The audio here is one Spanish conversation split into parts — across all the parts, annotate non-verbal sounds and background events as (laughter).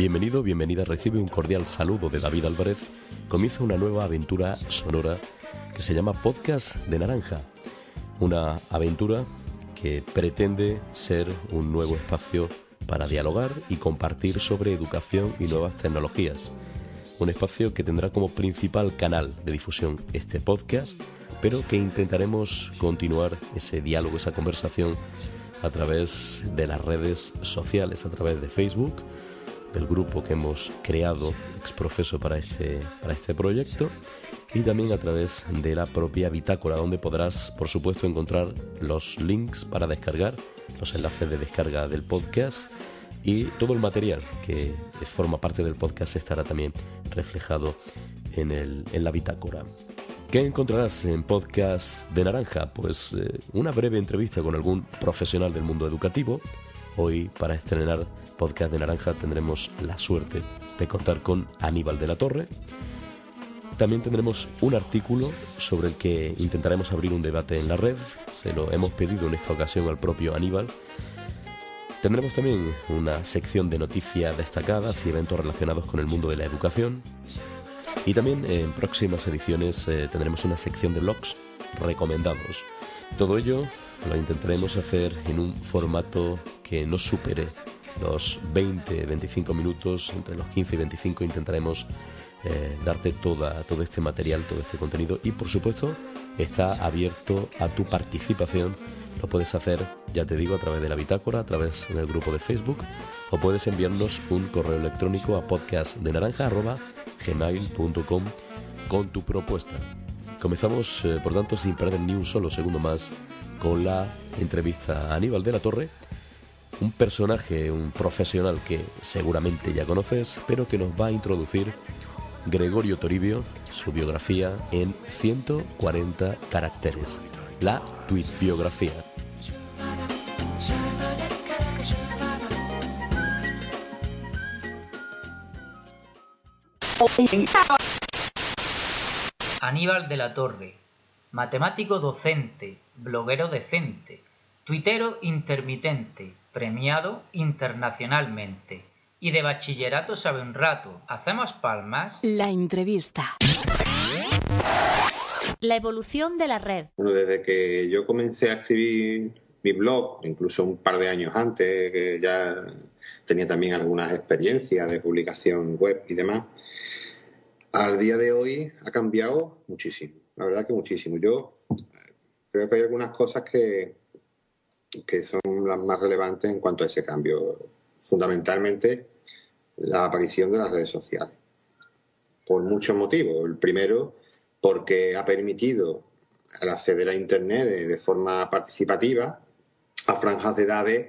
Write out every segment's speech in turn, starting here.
Bienvenido, bienvenida, recibe un cordial saludo de David Álvarez. Comienza una nueva aventura sonora que se llama Podcast de Naranja. Una aventura que pretende ser un nuevo espacio para dialogar y compartir sobre educación y nuevas tecnologías. Un espacio que tendrá como principal canal de difusión este podcast, pero que intentaremos continuar ese diálogo, esa conversación a través de las redes sociales, a través de Facebook, del grupo que hemos creado exprofeso para este, para este proyecto y también a través de la propia bitácora donde podrás por supuesto encontrar los links para descargar, los enlaces de descarga del podcast y todo el material que forma parte del podcast estará también reflejado en, el, en la bitácora. ¿Qué encontrarás en Podcast de Naranja? Pues eh, una breve entrevista con algún profesional del mundo educativo. Hoy, para estrenar Podcast de Naranja, tendremos la suerte de contar con Aníbal de la Torre. También tendremos un artículo sobre el que intentaremos abrir un debate en la red. Se lo hemos pedido en esta ocasión al propio Aníbal. Tendremos también una sección de noticias destacadas y eventos relacionados con el mundo de la educación. Y también en próximas ediciones eh, tendremos una sección de blogs recomendados. Todo ello lo intentaremos hacer en un formato que no supere los 20-25 minutos, entre los 15 y 25 intentaremos eh, darte toda, todo este material, todo este contenido y por supuesto está abierto a tu participación. Lo puedes hacer, ya te digo, a través de la bitácora, a través del grupo de Facebook o puedes enviarnos un correo electrónico a podcastdenaranja.gmail.com con tu propuesta. Comenzamos, eh, por tanto, sin perder ni un solo segundo más con la entrevista a Aníbal de la Torre, un personaje, un profesional que seguramente ya conoces, pero que nos va a introducir Gregorio Toribio, su biografía en 140 caracteres, la tweet biografía. Aníbal de la Torre, matemático docente, bloguero decente, tuitero intermitente, premiado internacionalmente. Y de bachillerato sabe un rato. ¿Hacemos palmas? La entrevista. La evolución de la red. Bueno, desde que yo comencé a escribir mi blog, incluso un par de años antes, que ya tenía también algunas experiencias de publicación web y demás, al día de hoy ha cambiado muchísimo, la verdad que muchísimo. Yo creo que hay algunas cosas que, que son las más relevantes en cuanto a ese cambio. Fundamentalmente, la aparición de las redes sociales. Por muchos motivos. El primero, porque ha permitido acceder a Internet de, forma participativa a franjas de edades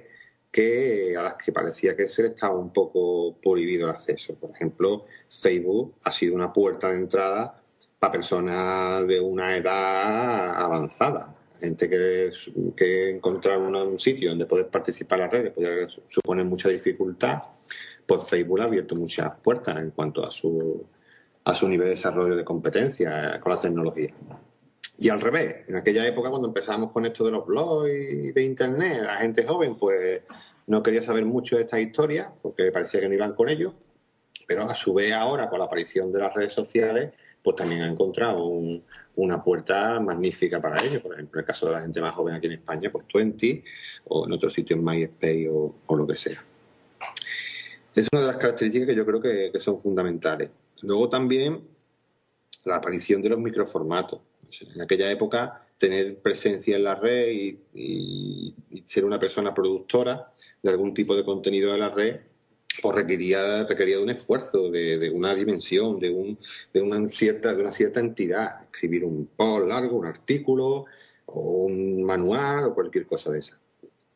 que a las que parecía que se le estaba un poco prohibido el acceso. Por ejemplo, Facebook ha sido una puerta de entrada para personas de una edad avanzada. Gente que, que encontrar un sitio donde poder participar en las redes puede suponer mucha dificultad, pues Facebook ha abierto muchas puertas en cuanto a su, a su nivel de desarrollo de competencia con la tecnología. Y al revés, en aquella época cuando empezamos con esto de los blogs y de Internet, la gente joven pues no quería saber mucho de esta historia porque parecía que no iban con ellos, pero a su vez ahora con la aparición de las redes sociales pues también ha encontrado una puerta magnífica para ellos. Por ejemplo, en el caso de la gente más joven aquí en España, pues Twenty o en otros sitios MySpace o, lo que sea. Es una de las características que yo creo que son fundamentales. Luego también la aparición de los microformatos en aquella época tener presencia en la red y, ser una persona productora de algún tipo de contenido de la red, pues requería, requería de un esfuerzo, de, una dimensión, de, un, de, una cierta, de una cierta entidad. Escribir un post largo, un artículo, o un manual, o cualquier cosa de esa.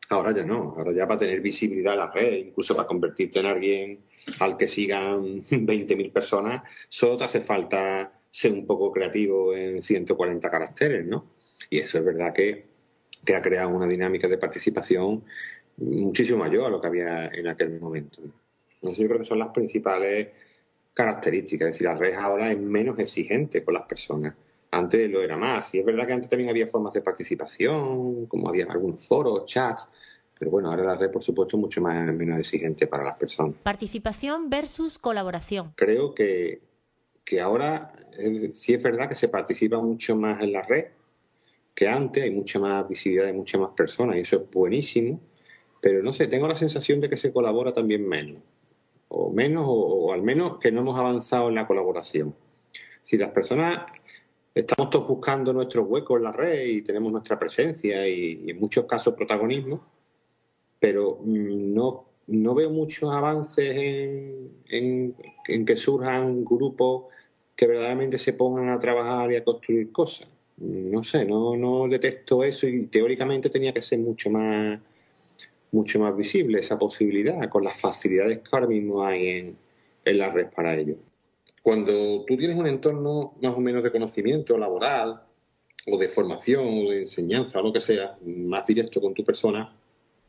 Ahora ya no, ahora ya para tener visibilidad en la red, incluso para convertirte en alguien al que sigan (laughs) 20.000 personas, solo te hace falta ser un poco creativo en 140 caracteres, ¿no? Y eso es verdad que, ha creado una dinámica de participación muchísimo mayor a lo que había en aquel momento. Entonces yo creo que son las principales características. Es decir, la red ahora es menos exigente con las personas. Antes lo era más. Y es verdad que antes también había formas de participación, como había algunos foros, chats. Pero bueno, ahora la red, por supuesto, es mucho más, menos exigente para las personas. Participación versus colaboración. Creo que, que ahora sí es verdad que se participa mucho más en la red que antes, hay mucha más visibilidad de muchas más personas y eso es buenísimo. Pero no sé, tengo la sensación de que se colabora también menos. O menos, o al menos que no hemos avanzado en la colaboración. Si las personas estamos todos buscando nuestro hueco en la red y tenemos nuestra presencia y, en muchos casos protagonismo, pero mm, no, no veo muchos avances en, en, que surjan grupos que verdaderamente se pongan a trabajar y a construir cosas. No sé, no, no detecto eso y teóricamente tenía que ser mucho más mucho más visible esa posibilidad con las facilidades que ahora mismo hay en, en la red para ello. Cuando tú tienes un entorno más o menos de conocimiento laboral o de formación o de enseñanza o lo que sea, más directo con tu persona,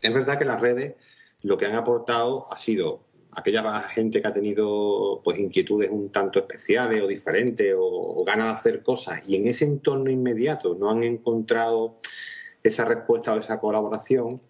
es verdad que las redes lo que han aportado ha sido aquella gente que ha tenido pues inquietudes un tanto especiales o diferentes o, ganas de hacer cosas y en ese entorno inmediato no han encontrado esa respuesta o esa colaboración,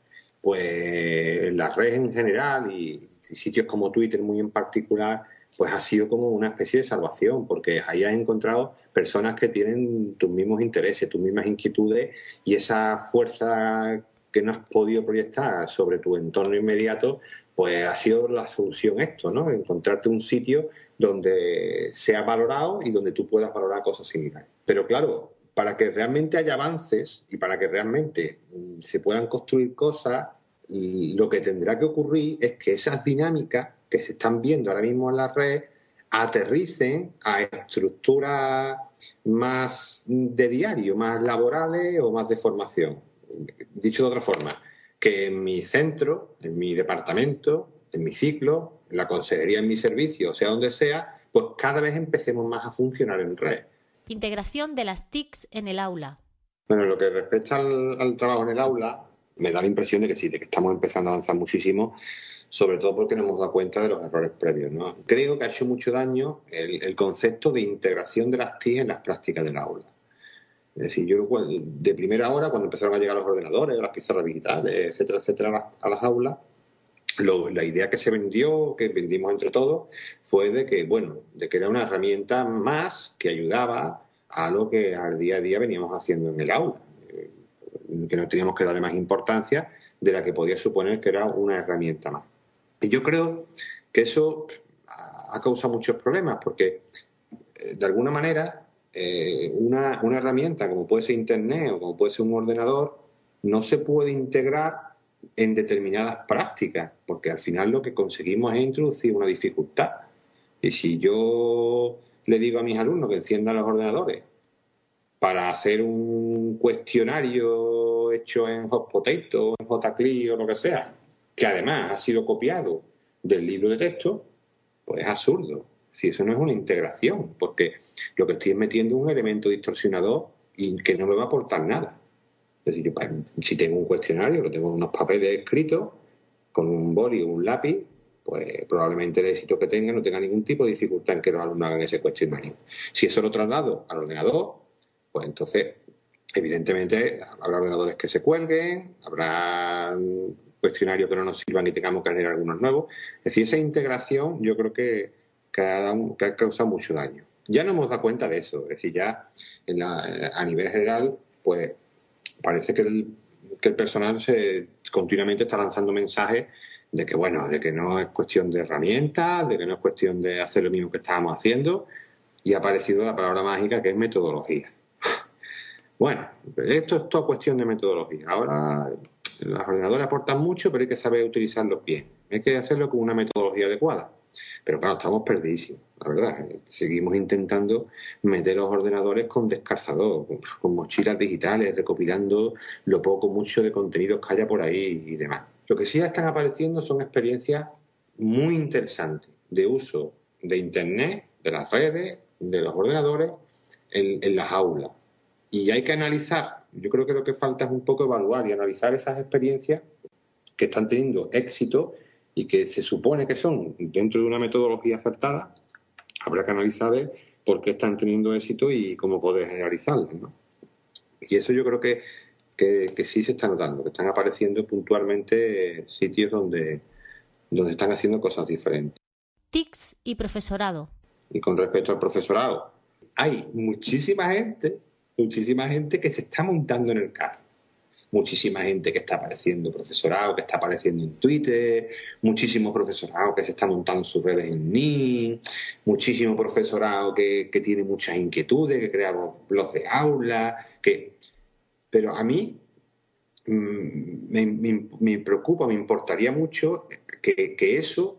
pues las redes en general y sitios como Twitter muy en particular pues ha sido como una especie de salvación, porque ahí has encontrado personas que tienen tus mismos intereses, tus mismas inquietudes y esa fuerza que no has podido proyectar sobre tu entorno inmediato, pues ha sido la solución esto, ¿no? Encontrarte un sitio donde sea valorado y donde tú puedas valorar cosas similares. Pero claro, para que realmente haya avances y para que realmente mm, se puedan construir cosas, lo que tendrá que ocurrir es que esas dinámicas que se están viendo ahora mismo en la red aterricen a estructuras más de diario, más laborales o más de formación. Dicho de otra forma, que en mi centro, en mi departamento, en mi ciclo, en la consejería, en mi servicio, o sea donde sea, pues cada vez empecemos más a funcionar en red. Integración de las TICs en el aula. Bueno, lo que respecta al, al trabajo en el aula, me da la impresión de que sí, de que estamos empezando a avanzar muchísimo sobre todo porque no hemos dado cuenta de los errores previos. ¿no? Creo que ha hecho mucho daño el, concepto de integración de las TIC en las prácticas del aula. Es decir, yo de primera hora, cuando empezaron a llegar los ordenadores, las pizarras digitales, etcétera, etcétera, a las, aulas, la idea que se vendió, que vendimos entre todos, fue de que, bueno, de que era una herramienta más que ayudaba a lo que al día a día veníamos haciendo en el aula, eh, que no teníamos que darle más importancia de la que podía suponer que era una herramienta más. Y yo creo que eso ha causado muchos problemas porque, eh, de alguna manera, eh, una, herramienta como puede ser Internet o como puede ser un ordenador no se puede integrar en determinadas prácticas, porque al final lo que conseguimos es introducir una dificultad. Y si yo le digo a mis alumnos que enciendan los ordenadores para hacer un cuestionario hecho en Hot Potato, en JCLI o lo que sea, que además ha sido copiado del libro de texto, pues es absurdo. Si eso no es una integración, porque lo que estoy metiendo es un elemento distorsionador y que no me va a aportar nada. Es decir, pues, si tengo un cuestionario, lo tengo en unos papeles escritos, con un boli o un lápiz, pues probablemente el éxito que tenga no tenga ningún tipo de dificultad en que los alumnos hagan ese cuestionario. Si eso lo traslado al ordenador, pues entonces, evidentemente, habrá ordenadores que se cuelguen, habrá cuestionarios que no nos sirvan y tengamos que hacer algunos nuevos. Es decir, esa integración yo creo que, ha, causado mucho daño. Ya no hemos dado cuenta de eso, es decir, ya a nivel general, pues parece que el, que el personal se, continuamente está lanzando mensajes de que, bueno, de que no es cuestión de herramientas, de que no es cuestión de hacer lo mismo que estábamos haciendo, y ha aparecido la palabra mágica que es metodología. (laughs) Bueno, esto es toda cuestión de metodología. Ahora los ordenadores aportan mucho, pero hay que saber utilizarlos bien. Hay que hacerlo con una metodología adecuada. Pero claro, estamos perdidísimos, la verdad. Seguimos intentando meter los ordenadores con descarzador, con mochilas digitales, recopilando lo poco, mucho de contenidos que haya por ahí y demás. Lo que sí están apareciendo son experiencias muy interesantes de uso de Internet, de las redes, de los ordenadores en, en las aulas. Y hay que analizar yo creo que lo que falta es un poco evaluar y analizar esas experiencias que están teniendo éxito y que se supone que son dentro de una metodología acertada. Habrá que analizar por qué están teniendo éxito y cómo poder generalizarlas. ¿no? Y eso yo creo que, que, sí se está notando, que están apareciendo puntualmente sitios donde, donde están haciendo cosas diferentes. TICS y profesorado. Y con respecto al profesorado, hay muchísima gente, muchísima gente que se está montando en el carro muchísima gente que está apareciendo profesorado, que está apareciendo en Twitter, muchísimo profesorado que se está montando sus redes en NIN, muchísimo profesorado que, tiene muchas inquietudes, que crea blogs de aula, que... Pero a mí mm, me, preocupa, me importaría mucho que, que eso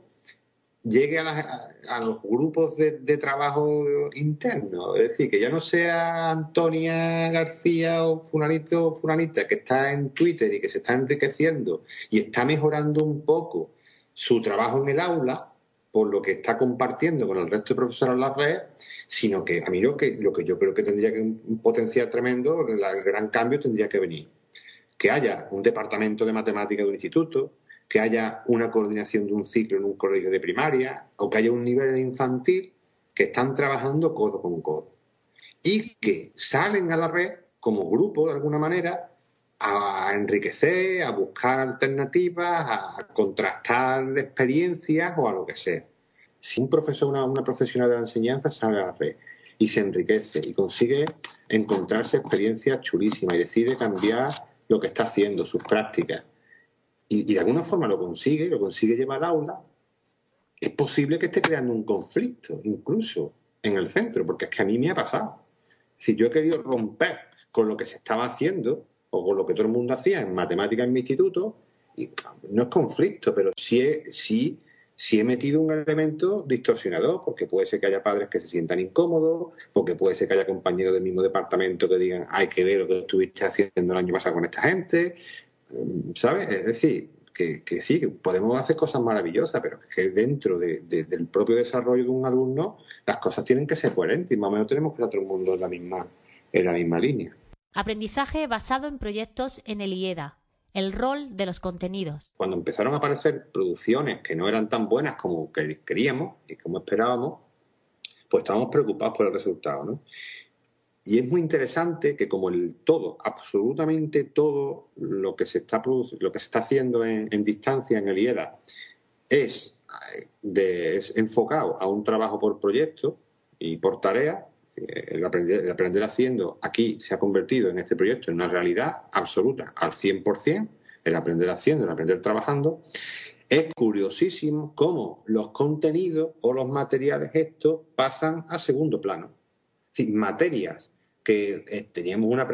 llegue a, los grupos de, trabajo interno. Es decir, que ya no sea Antonia García o Fulanito o Fulanita que está en Twitter y que se está enriqueciendo y está mejorando un poco su trabajo en el aula por lo que está compartiendo con el resto de profesores en la red, sino que a mí lo que, lo que yo creo que tendría que un potencial tremendo, el gran cambio tendría que venir. Que haya un departamento de matemáticas de un instituto, que haya una coordinación de un ciclo en un colegio de primaria o que haya un nivel de infantil que están trabajando codo con codo y que salen a la red como grupo de alguna manera a enriquecer, a buscar alternativas, a contrastar experiencias o a lo que sea. Si un profesor, una, una profesional de la enseñanza sale a la red y se enriquece y consigue encontrarse experiencias chulísimas y decide cambiar lo que está haciendo, sus prácticas, y, de alguna forma lo consigue, lo consigue llevar al aula, es posible que esté creando un conflicto, incluso en el centro, porque es que a mí me ha pasado. Si yo he querido romper con lo que se estaba haciendo o con lo que todo el mundo hacía en matemáticas en mi instituto, y no es conflicto, pero sí, sí, sí he metido un elemento distorsionador, porque puede ser que haya padres que se sientan incómodos, porque puede ser que haya compañeros del mismo departamento que digan, hay que ver lo que estuviste haciendo el año pasado con esta gente, ¿sabes? Es decir, que, sí, podemos hacer cosas maravillosas, pero que dentro del propio desarrollo de un alumno las cosas tienen que ser coherentes y más o menos tenemos que estar todo el mundo en la misma, en la misma línea. Aprendizaje basado en proyectos en el IEDA. El rol de los contenidos. Cuando empezaron a aparecer producciones que no eran tan buenas como queríamos y como esperábamos, pues estábamos preocupados por el resultado. ¿no? Y es muy interesante que como el todo, absolutamente todo lo que se está, lo que se está haciendo en, distancia en el IEDA es, enfocado a un trabajo por proyecto y por tarea, el aprender, el aprender, haciendo aquí se ha convertido en este proyecto en una realidad absoluta, al 100%, el aprender haciendo, el aprender trabajando. Es curiosísimo cómo los contenidos o los materiales estos pasan a segundo plano. Materias que eh, teníamos una,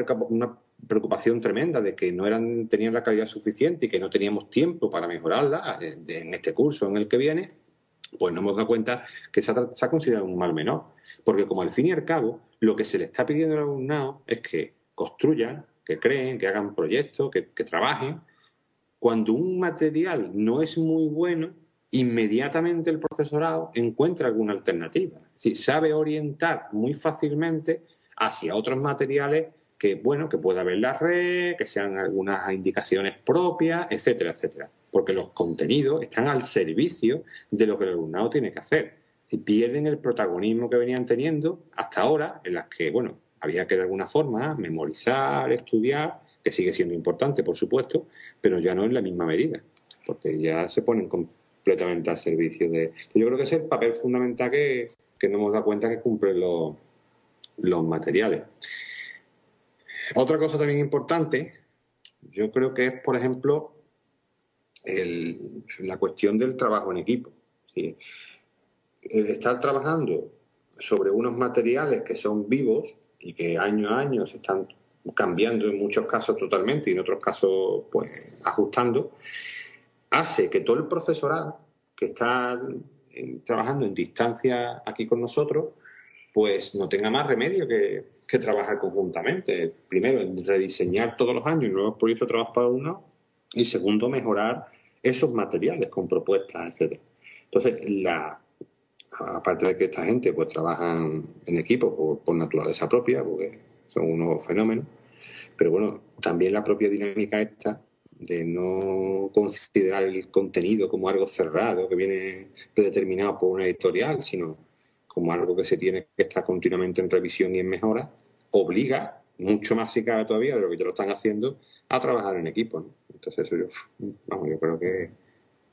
preocupación tremenda de que no eran, tenían la calidad suficiente y que no teníamos tiempo para mejorarla eh, en este curso en el que viene, pues nos hemos dado cuenta que se ha, considerado un mal menor. Porque como al fin y al cabo, lo que se le está pidiendo al alumnado es que construyan, que creen, que hagan proyectos, que, trabajen. Cuando un material no es muy bueno, inmediatamente el profesorado encuentra alguna alternativa. Es decir, sabe orientar muy fácilmente hacia otros materiales que, bueno, que pueda haber la red, que sean algunas indicaciones propias, etcétera, etcétera. Porque los contenidos están al servicio de lo que el alumnado tiene que hacer. Y pierden el protagonismo que venían teniendo hasta ahora, en las que, bueno, había que de alguna forma memorizar, estudiar, que sigue siendo importante, por supuesto, pero ya no en la misma medida, porque ya se ponen completamente al servicio de... Yo creo que es el papel fundamental que, que no hemos dado cuenta que cumplen los, los materiales. Otra cosa también importante, yo creo que es, por ejemplo, la cuestión del trabajo en equipo. El estar trabajando sobre unos materiales que son vivos y que año a año se están cambiando en muchos casos totalmente y en otros casos pues ajustando, hace que todo el profesorado que está trabajando en distancia aquí con nosotros pues no tenga más remedio que, trabajar conjuntamente. Primero, rediseñar todos los años nuevos proyectos de trabajo para uno y segundo, mejorar esos materiales con propuestas, etcétera. Entonces, la, aparte de que esta gente pues trabajan en equipo por, naturaleza propia, porque son unos fenómenos, pero bueno, también la propia dinámica esta de no considerar el contenido como algo cerrado que viene predeterminado por una editorial, sino como algo que se tiene que estar continuamente en revisión y en mejora, obliga, mucho más si cabe todavía de lo que ya lo están haciendo, a trabajar en equipo. Entonces eso yo, vamos, yo creo que,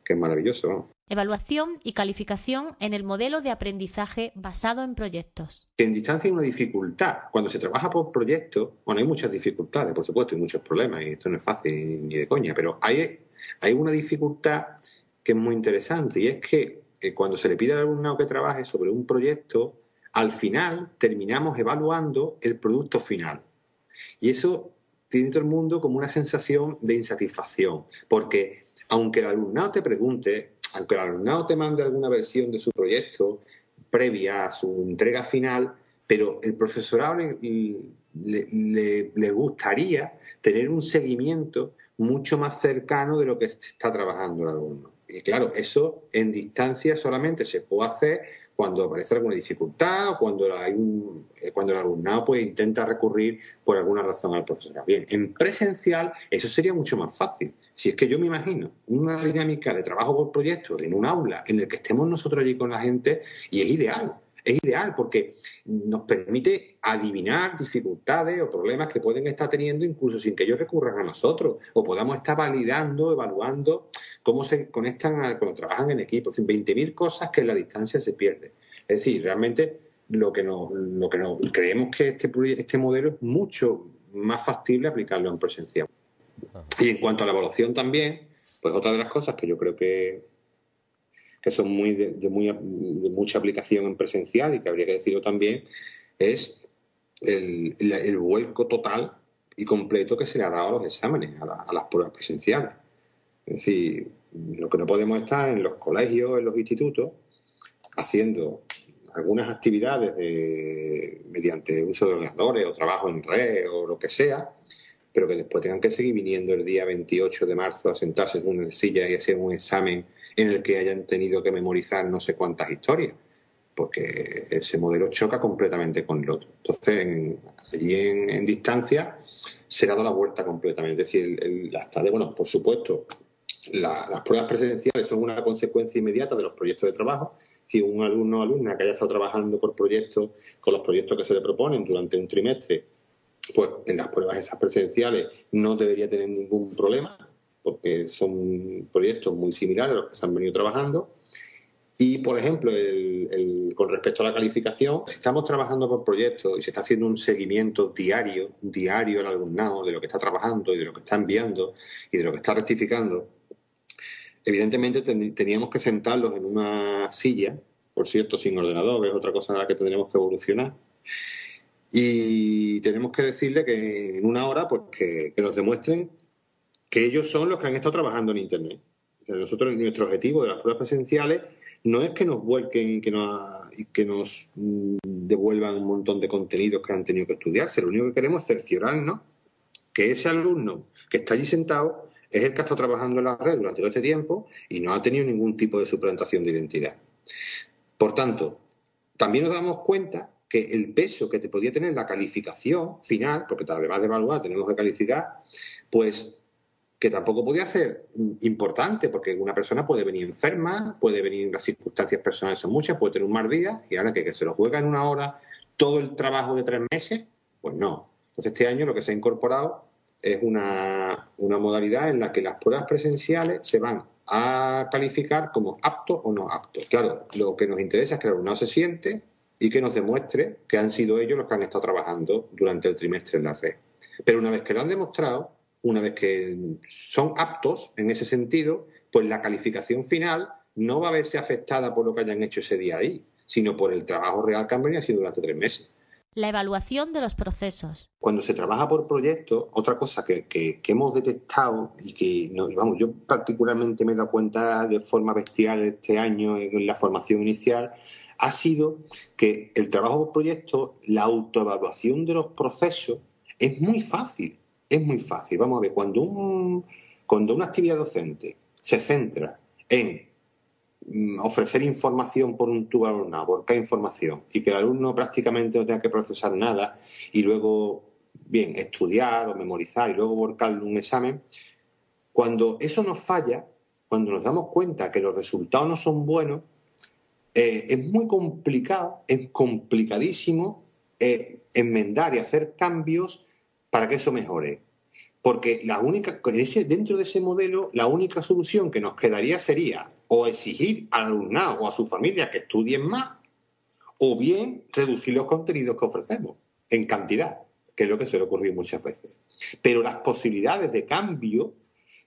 es maravilloso. Evaluación y calificación en el modelo de aprendizaje basado en proyectos. En distancia hay una dificultad. Cuando se trabaja por proyectos, bueno, hay muchas dificultades, por supuesto, y muchos problemas, y esto no es fácil ni de coña, pero hay, hay una dificultad que es muy interesante, y es que eh, cuando se le pide al alumnado que trabaje sobre un proyecto, al final terminamos evaluando el producto final. Y eso tiene todo el mundo como una sensación de insatisfacción, porque aunque el alumnado te pregunte, aunque el alumnado te mande alguna versión de su proyecto previa a su entrega final, pero el profesorado le, gustaría tener un seguimiento mucho más cercano de lo que está trabajando el alumno. Y claro, eso en distancia solamente se puede hacer cuando aparece alguna dificultad o cuando, hay un, eh, cuando el alumnado pues, intenta recurrir por alguna razón al profesor. Bien, en presencial eso sería mucho más fácil. Si es que yo me imagino una dinámica de trabajo por proyectos en un aula en el que estemos nosotros allí con la gente y es ideal. Es ideal porque nos permite adivinar dificultades o problemas que pueden estar teniendo incluso sin que ellos recurran a nosotros o podamos estar validando, evaluando cómo se conectan cuando trabajan en equipo. En fin, 20.000 cosas que en la distancia se pierden. Es decir, realmente lo que nos, lo que nos creemos que este, este modelo es mucho más factible aplicarlo en presencial. Y en cuanto a la evaluación también, pues otra de las cosas que yo creo que, que son muy de, muy, de mucha aplicación en presencial y que habría que decirlo también, es el, el, vuelco total y completo que se le ha dado a los exámenes, a, las pruebas presenciales. Es decir, lo que no podemos estar en los colegios, en los institutos, haciendo algunas actividades de, mediante uso de ordenadores o trabajo en red o lo que sea, pero que después tengan que seguir viniendo el día 28 de marzo a sentarse en una silla y hacer un examen en el que hayan tenido que memorizar no sé cuántas historias, porque ese modelo choca completamente con el otro. Entonces, allí en, distancia se ha dado la vuelta completamente. Es decir, las tardes, bueno, por supuesto, las pruebas presenciales son una consecuencia inmediata de los proyectos de trabajo. Si un alumno o alumna que haya estado trabajando por proyectos, con los proyectos que se le proponen durante un trimestre, pues en las pruebas esas presenciales no debería tener ningún problema, porque son proyectos muy similares a los que se han venido trabajando. Y, por ejemplo, con respecto a la calificación, estamos trabajando por proyectos y se está haciendo un seguimiento diario, diario al alumnado de lo que está trabajando y de lo que está enviando y de lo que está rectificando. Evidentemente teníamos que sentarlos en una silla, por cierto, sin ordenador, es otra cosa en la que tendremos que evolucionar. Y tenemos que decirle que en una hora, pues que nos demuestren que ellos son los que han estado trabajando en Internet. nosotros, nuestro objetivo de las pruebas presenciales no es que nos vuelquen que nos, que nos mm, devuelvan un montón de contenidos que han tenido que estudiarse. Lo único que queremos es cerciorarnos que ese alumno que está allí sentado es el que ha estado trabajando en la red durante todo este tiempo y no ha tenido ningún tipo de suplantación de identidad. Por tanto, también nos damos cuenta que el peso que te podía tener la calificación final, porque además de evaluar tenemos que calificar, pues que tampoco podía ser importante, porque una persona puede venir enferma, puede venir, las circunstancias personales son muchas, puede tener un mal día, y ahora que, se lo juega en una hora todo el trabajo de tres meses, pues no. Entonces este año lo que se ha incorporado es una, una modalidad en la que las pruebas presenciales se van a calificar como aptos o no aptos. Claro, lo que nos interesa es que el alumnado se siente y que nos demuestre que han sido ellos los que han estado trabajando durante el trimestre en la red. Pero una vez que lo han demostrado, una vez que son aptos en ese sentido, pues la calificación final no va a verse afectada por lo que hayan hecho ese día ahí, sino por el trabajo real que han venido haciendo durante tres meses. La evaluación de los procesos. Cuando se trabaja por proyectos, otra cosa que, hemos detectado y que vamos, yo particularmente me he dado cuenta de forma bestial este año en la formación inicial, ha sido que el trabajo por proyectos, la autoevaluación de los procesos es muy fácil es muy fácil. Vamos a ver, cuando, un, cuando una actividad docente se centra en mm, ofrecer información por un tubo alumnado, volcar información, y que el alumno prácticamente no tenga que procesar nada y luego, bien, estudiar o memorizar y luego volcarle un examen, cuando eso nos falla, cuando nos damos cuenta que los resultados no son buenos, eh, es muy complicado, es complicadísimo eh, enmendar y hacer cambios para que eso mejore. Porque la única, dentro de ese modelo, la única solución que nos quedaría sería o exigir al alumnado o a su familia que estudien más, o bien reducir los contenidos que ofrecemos en cantidad, que es lo que suele ocurrir muchas veces. Pero las posibilidades de cambio,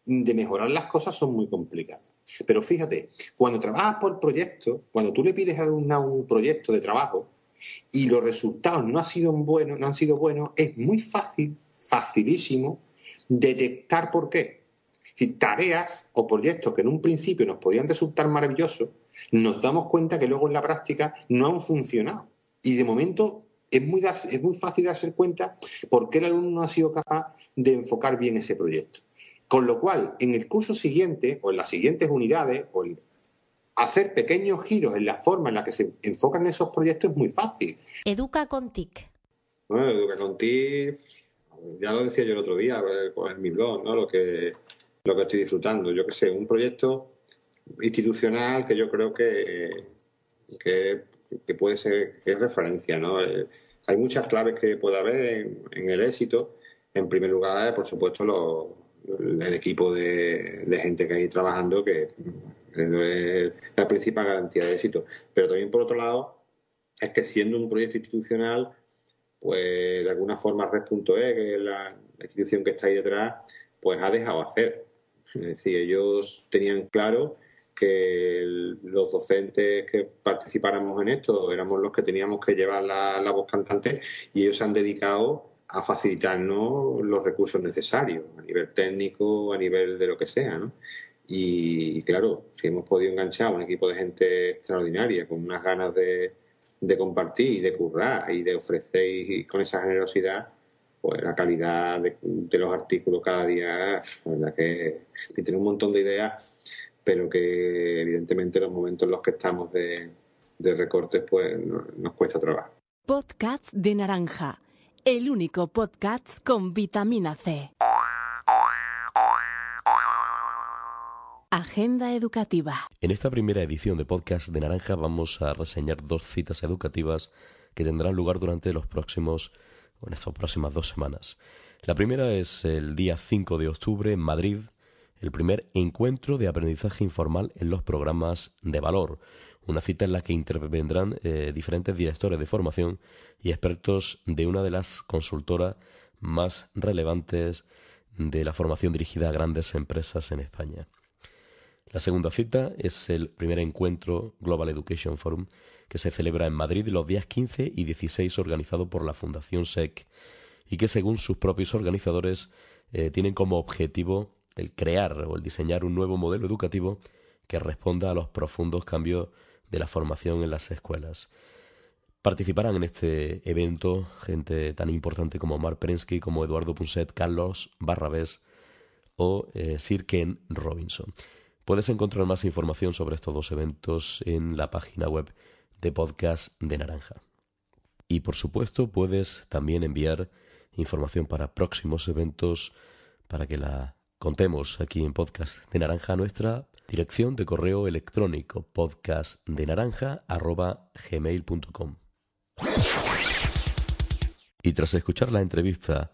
de mejorar las cosas, son muy complicadas. Pero fíjate, cuando trabajas por proyecto, cuando tú le pides al alumnado un proyecto de trabajo y los resultados no han sido buenos, no han sido buenos, es muy fácil, facilísimo, detectar por qué. Si tareas o proyectos que en un principio nos podían resultar maravillosos, nos damos cuenta que luego en la práctica no han funcionado. Y de momento es muy, es muy fácil darse cuenta por qué el alumno no ha sido capaz de enfocar bien ese proyecto. Con lo cual, en el curso siguiente o en las siguientes unidades, o hacer pequeños giros en la forma en la que se enfocan esos proyectos es muy fácil. Educa con TIC. Bueno, Educa con TIC, ya lo decía yo el otro día eh, en mi blog, ¿no? Lo que, lo que estoy disfrutando. Yo qué sé, un proyecto institucional que yo creo que, que, puede ser que es referencia, ¿no? Eh, hay muchas claves que puede haber en, el éxito. En primer lugar, por supuesto, el equipo de, gente que hay trabajando, que es la principal garantía de éxito. Pero también, por otro lado, es que siendo un proyecto institucional, pues de alguna forma Red.e, que es la institución que está ahí detrás, pues ha dejado hacer. Es decir, ellos tenían claro que los docentes que participáramos en esto éramos los que teníamos que llevar la, voz cantante y ellos se han dedicado a facilitarnos los recursos necesarios a nivel técnico, a nivel de lo que sea. Y claro, si hemos podido enganchar a un equipo de gente extraordinaria con unas ganas de, compartir y de currar y de ofrecer y con esa generosidad, pues la calidad de, los artículos cada día, la verdad que, tiene un montón de ideas pero que evidentemente en los momentos en los que estamos de, recortes pues nos cuesta trabajar. Podcast de Naranja, el único podcast con vitamina C. Agenda educativa. En esta primera edición de Podcast de Naranja vamos a reseñar dos citas educativas que tendrán lugar durante los próximos, en estas próximas dos semanas. La primera es el día 5 de octubre en Madrid, el primer encuentro de aprendizaje informal en los programas de valor, una cita en la que intervendrán eh, diferentes directores de formación y expertos de una de las consultoras más relevantes de la formación dirigida a grandes empresas en España. La segunda cita es el primer encuentro Global Education Forum que se celebra en Madrid los días 15 y 16 organizado por la Fundación SEC y que según sus propios organizadores eh, tienen como objetivo el crear o el diseñar un nuevo modelo educativo que responda a los profundos cambios de la formación en las escuelas. Participarán en este evento gente tan importante como Mark Prensky, como Eduardo Punset, Carlos Barrabés o eh, Sir Ken Robinson. Puedes encontrar más información sobre estos dos eventos en la página web de Podcast de Naranja. Y por supuesto puedes también enviar información para próximos eventos para que la Contemos aquí en Podcast de Naranja nuestra dirección de correo electrónico podcastdenaranja.gmail.com Y tras escuchar la entrevista,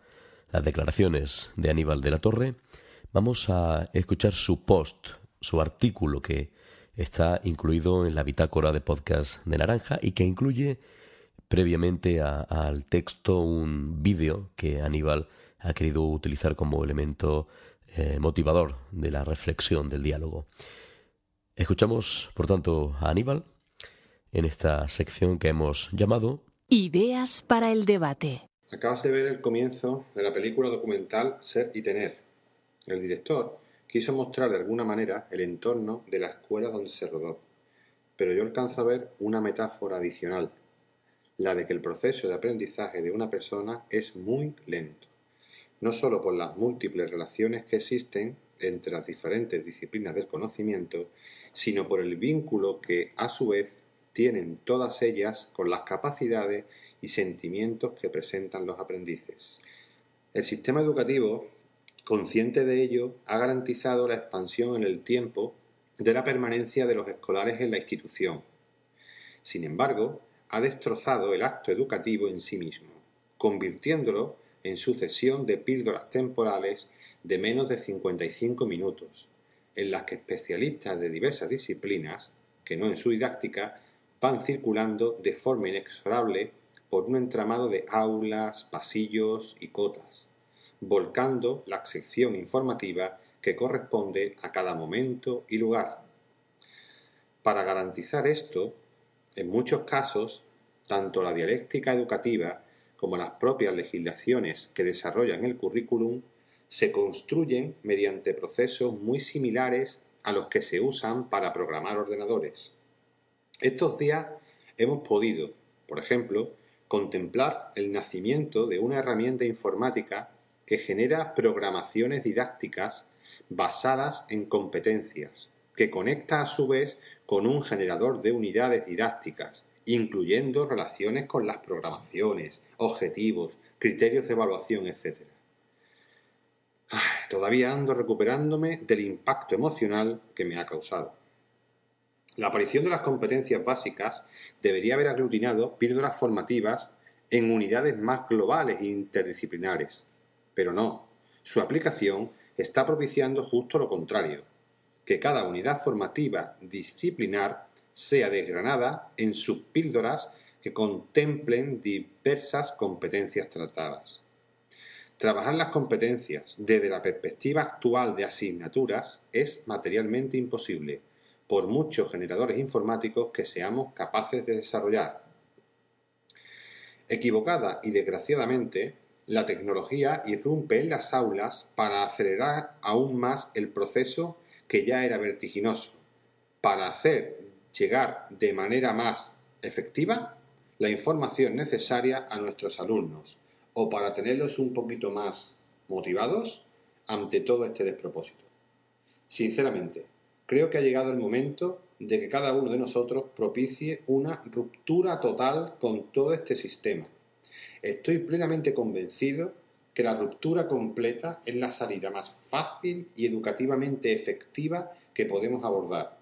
las declaraciones de Aníbal de la Torre, vamos a escuchar su post, su artículo que está incluido en la bitácora de Podcast de Naranja y que incluye previamente al texto un vídeo que Aníbal ha querido utilizar como elemento eh, motivador de la reflexión, del diálogo. Escuchamos, por tanto, a Aníbal en esta sección que hemos llamado Ideas para el debate. Acabas de ver el comienzo de la película documental Ser y Tener. El director quiso mostrar de alguna manera el entorno de la escuela donde se rodó, pero yo alcanzo a ver una metáfora adicional, la de que el proceso de aprendizaje de una persona es muy lento no sólo por las múltiples relaciones que existen entre las diferentes disciplinas del conocimiento, sino por el vínculo que, a su vez, tienen todas ellas con las capacidades y sentimientos que presentan los aprendices. El sistema educativo, consciente de ello, ha garantizado la expansión en el tiempo de la permanencia de los escolares en la institución. Sin embargo, ha destrozado el acto educativo en sí mismo, convirtiéndolo en sucesión de píldoras temporales de menos de 55 minutos, en las que especialistas de diversas disciplinas, que no en su didáctica, van circulando de forma inexorable por un entramado de aulas, pasillos y cotas, volcando la sección informativa que corresponde a cada momento y lugar. Para garantizar esto, en muchos casos, tanto la dialéctica educativa como las propias legislaciones que desarrollan el currículum se construyen mediante procesos muy similares a los que se usan para programar ordenadores. Estos días hemos podido, por ejemplo, contemplar el nacimiento de una herramienta informática que genera programaciones didácticas basadas en competencias, que conecta a su vez con un generador de unidades didácticas, incluyendo relaciones con las programaciones, objetivos, criterios de evaluación, etc. Todavía ando recuperándome del impacto emocional que me ha causado. La aparición de las competencias básicas debería haber aglutinado píldoras formativas en unidades más globales e interdisciplinares, pero no. Su aplicación está propiciando justo lo contrario, que cada unidad formativa disciplinar sea desgranada en subpíldoras que contemplen diversas competencias tratadas. Trabajar las competencias desde la perspectiva actual de asignaturas es materialmente imposible, por muchos generadores informáticos que seamos capaces de desarrollar. Equivocada y desgraciadamente, la tecnología irrumpe en las aulas para acelerar aún más el proceso que ya era vertiginoso, para hacer llegar de manera más efectiva la información necesaria a nuestros alumnos o para tenerlos un poquito más motivados ante todo este despropósito. Sinceramente, creo que ha llegado el momento de que cada uno de nosotros propicie una ruptura total con todo este sistema. Estoy plenamente convencido que la ruptura completa es la salida más fácil y educativamente efectiva que podemos abordar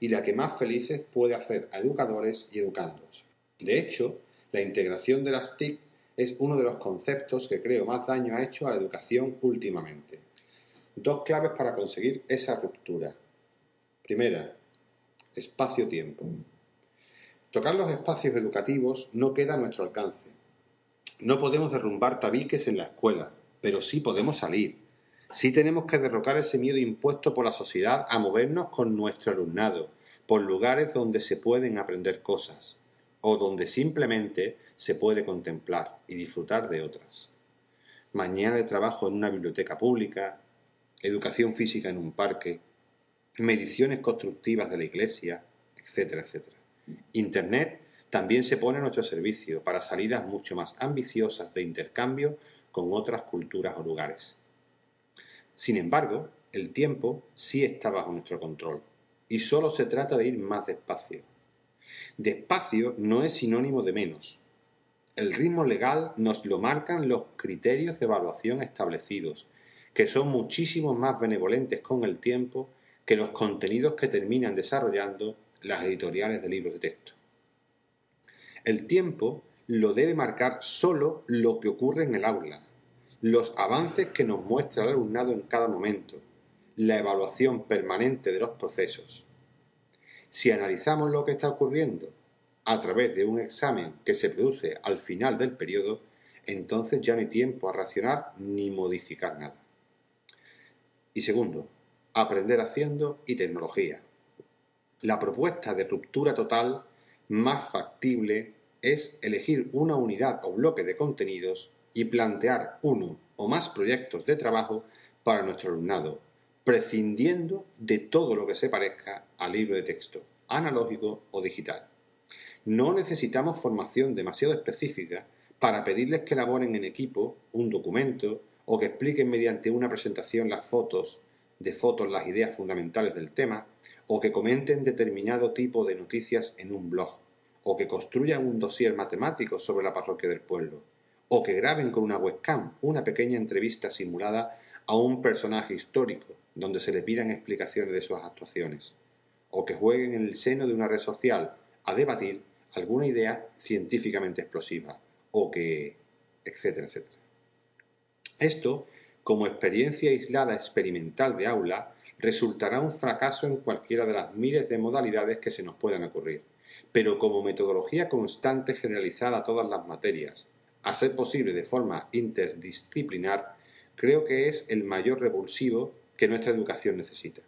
y la que más felices puede hacer a educadores y educandos. De hecho, la integración de las TIC es uno de los conceptos que creo más daño ha hecho a la educación últimamente. Dos claves para conseguir esa ruptura. Primera, espacio-tiempo. Tocar los espacios educativos no queda a nuestro alcance. No podemos derrumbar tabiques en la escuela, pero sí podemos salir, Sí tenemos que derrocar ese miedo impuesto por la sociedad a movernos con nuestro alumnado, por lugares donde se pueden aprender cosas, o donde simplemente se puede contemplar y disfrutar de otras. Mañana de trabajo en una biblioteca pública, educación física en un parque, mediciones constructivas de la iglesia, etcétera, etcétera. Internet también se pone a nuestro servicio para salidas mucho más ambiciosas de intercambio con otras culturas o lugares. Sin embargo, el tiempo sí está bajo nuestro control y solo se trata de ir más despacio. Despacio no es sinónimo de menos. El ritmo legal nos lo marcan los criterios de evaluación establecidos, que son muchísimo más benevolentes con el tiempo que los contenidos que terminan desarrollando las editoriales de libros de texto. El tiempo lo debe marcar solo lo que ocurre en el aula, los avances que nos muestra el alumnado en cada momento, la evaluación permanente de los procesos. Si analizamos lo que está ocurriendo a través de un examen que se produce al final del periodo, entonces ya no hay tiempo a racionar ni modificar nada. Y segundo, aprender haciendo y tecnología. La propuesta de ruptura total más factible es elegir una unidad o bloque de contenidos y plantear uno o más proyectos de trabajo para nuestro alumnado, prescindiendo de todo lo que se parezca al libro de texto, analógico o digital. No necesitamos formación demasiado específica para pedirles que elaboren en equipo un documento o que expliquen mediante una presentación las fotos de fotos las ideas fundamentales del tema o que comenten determinado tipo de noticias en un blog o que construyan un dossier matemático sobre la parroquia del pueblo o que graben con una webcam una pequeña entrevista simulada a un personaje histórico donde se le pidan explicaciones de sus actuaciones, o que jueguen en el seno de una red social a debatir alguna idea científicamente explosiva o que, etcétera, etcétera. Esto, como experiencia aislada experimental de aula, resultará un fracaso en cualquiera de las miles de modalidades que se nos puedan ocurrir, pero como metodología constante generalizada a todas las materias, a ser posible de forma interdisciplinar, creo que es el mayor revulsivo que nuestra educación necesita.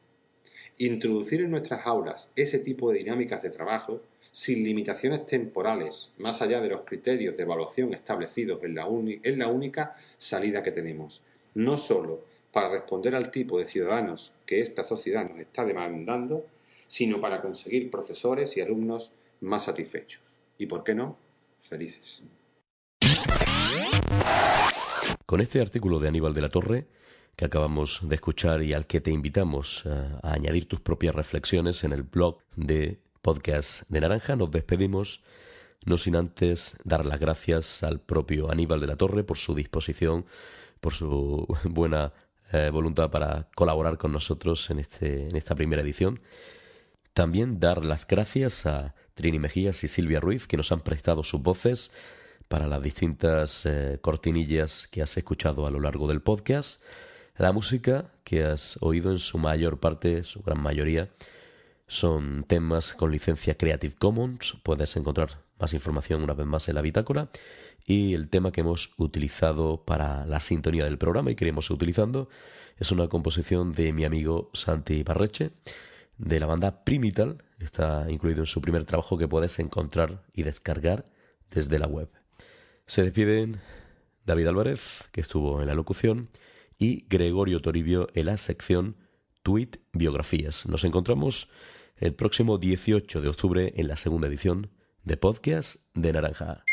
Introducir en nuestras aulas ese tipo de dinámicas de trabajo sin limitaciones temporales, más allá de los criterios de evaluación establecidos en la, la única salida que tenemos, no solo para responder al tipo de ciudadanos que esta sociedad nos está demandando, sino para conseguir profesores y alumnos más satisfechos. Y, ¿por qué no?, felices. Con este artículo de Aníbal de la Torre, que acabamos de escuchar y al que te invitamos eh, a, añadir tus propias reflexiones en el blog de podcast de Naranja, nos despedimos, no sin antes dar las gracias al propio Aníbal de la Torre por su disposición, por su (laughs) buena eh, voluntad para colaborar con nosotros en, este, en esta primera edición. También dar las gracias a Trini Mejías y Silvia Ruiz, que nos han prestado sus voces para las distintas eh, cortinillas que has escuchado a lo largo del podcast. La música que has oído en su mayor parte, su gran mayoría, son temas con licencia Creative Commons. Puedes encontrar más información una vez más en la bitácora. Y el tema que hemos utilizado para la sintonía del programa y queremos utilizando es una composición de mi amigo Santi Barreche de la banda Primital. Está incluido en su primer trabajo que puedes encontrar y descargar desde la web. Se despiden David Álvarez, que estuvo en la locución, y Gregorio Toribio en la sección Tweet Biografías. Nos encontramos el próximo 18 de octubre en la segunda edición de Podcast de Naranja.